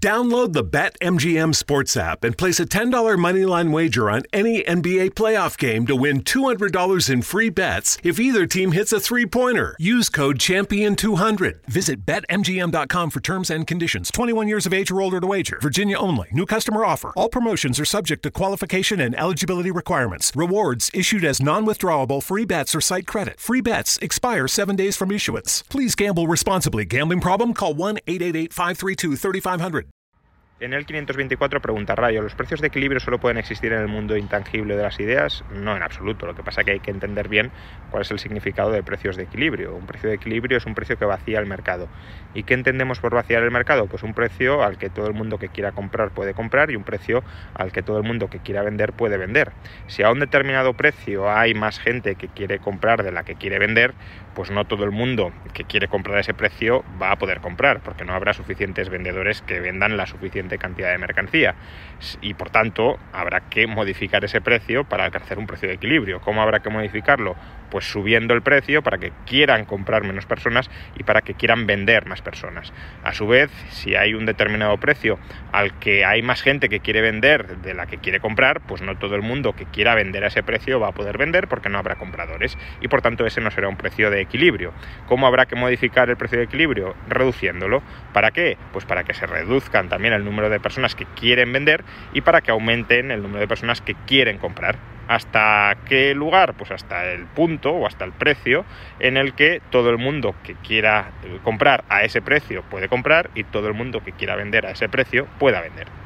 Download the BetMGM Sports app and place a $10 moneyline wager on any NBA playoff game to win $200 in free bets if either team hits a three pointer. Use code Champion200. Visit BetMGM.com for terms and conditions. 21 years of age or older to wager. Virginia only. New customer offer. All promotions are subject to qualification and eligibility requirements. Rewards issued as non withdrawable free bets or site credit. Free bets expire seven days from issuance. Please gamble responsibly. Gambling problem? Call 1 888 532 3500. En el 524 pregunta Rayo, ¿los precios de equilibrio solo pueden existir en el mundo intangible de las ideas? No en absoluto, lo que pasa es que hay que entender bien cuál es el significado de precios de equilibrio. Un precio de equilibrio es un precio que vacía el mercado. ¿Y qué entendemos por vaciar el mercado? Pues un precio al que todo el mundo que quiera comprar puede comprar y un precio al que todo el mundo que quiera vender puede vender. Si a un determinado precio hay más gente que quiere comprar de la que quiere vender, pues no todo el mundo que quiere comprar ese precio va a poder comprar, porque no habrá suficientes vendedores que vendan la suficiente cantidad de mercancía y por tanto habrá que modificar ese precio para alcanzar un precio de equilibrio. ¿Cómo habrá que modificarlo? Pues subiendo el precio para que quieran comprar menos personas y para que quieran vender más personas. A su vez, si hay un determinado precio al que hay más gente que quiere vender de la que quiere comprar, pues no todo el mundo que quiera vender a ese precio va a poder vender porque no habrá compradores y por tanto ese no será un precio de equilibrio. ¿Cómo habrá que modificar el precio de equilibrio? Reduciéndolo. ¿Para qué? Pues para que se reduzcan también el número de personas que quieren vender y para que aumenten el número de personas que quieren comprar. ¿Hasta qué lugar? Pues hasta el punto o hasta el precio en el que todo el mundo que quiera eh, comprar a ese precio puede comprar y todo el mundo que quiera vender a ese precio pueda vender.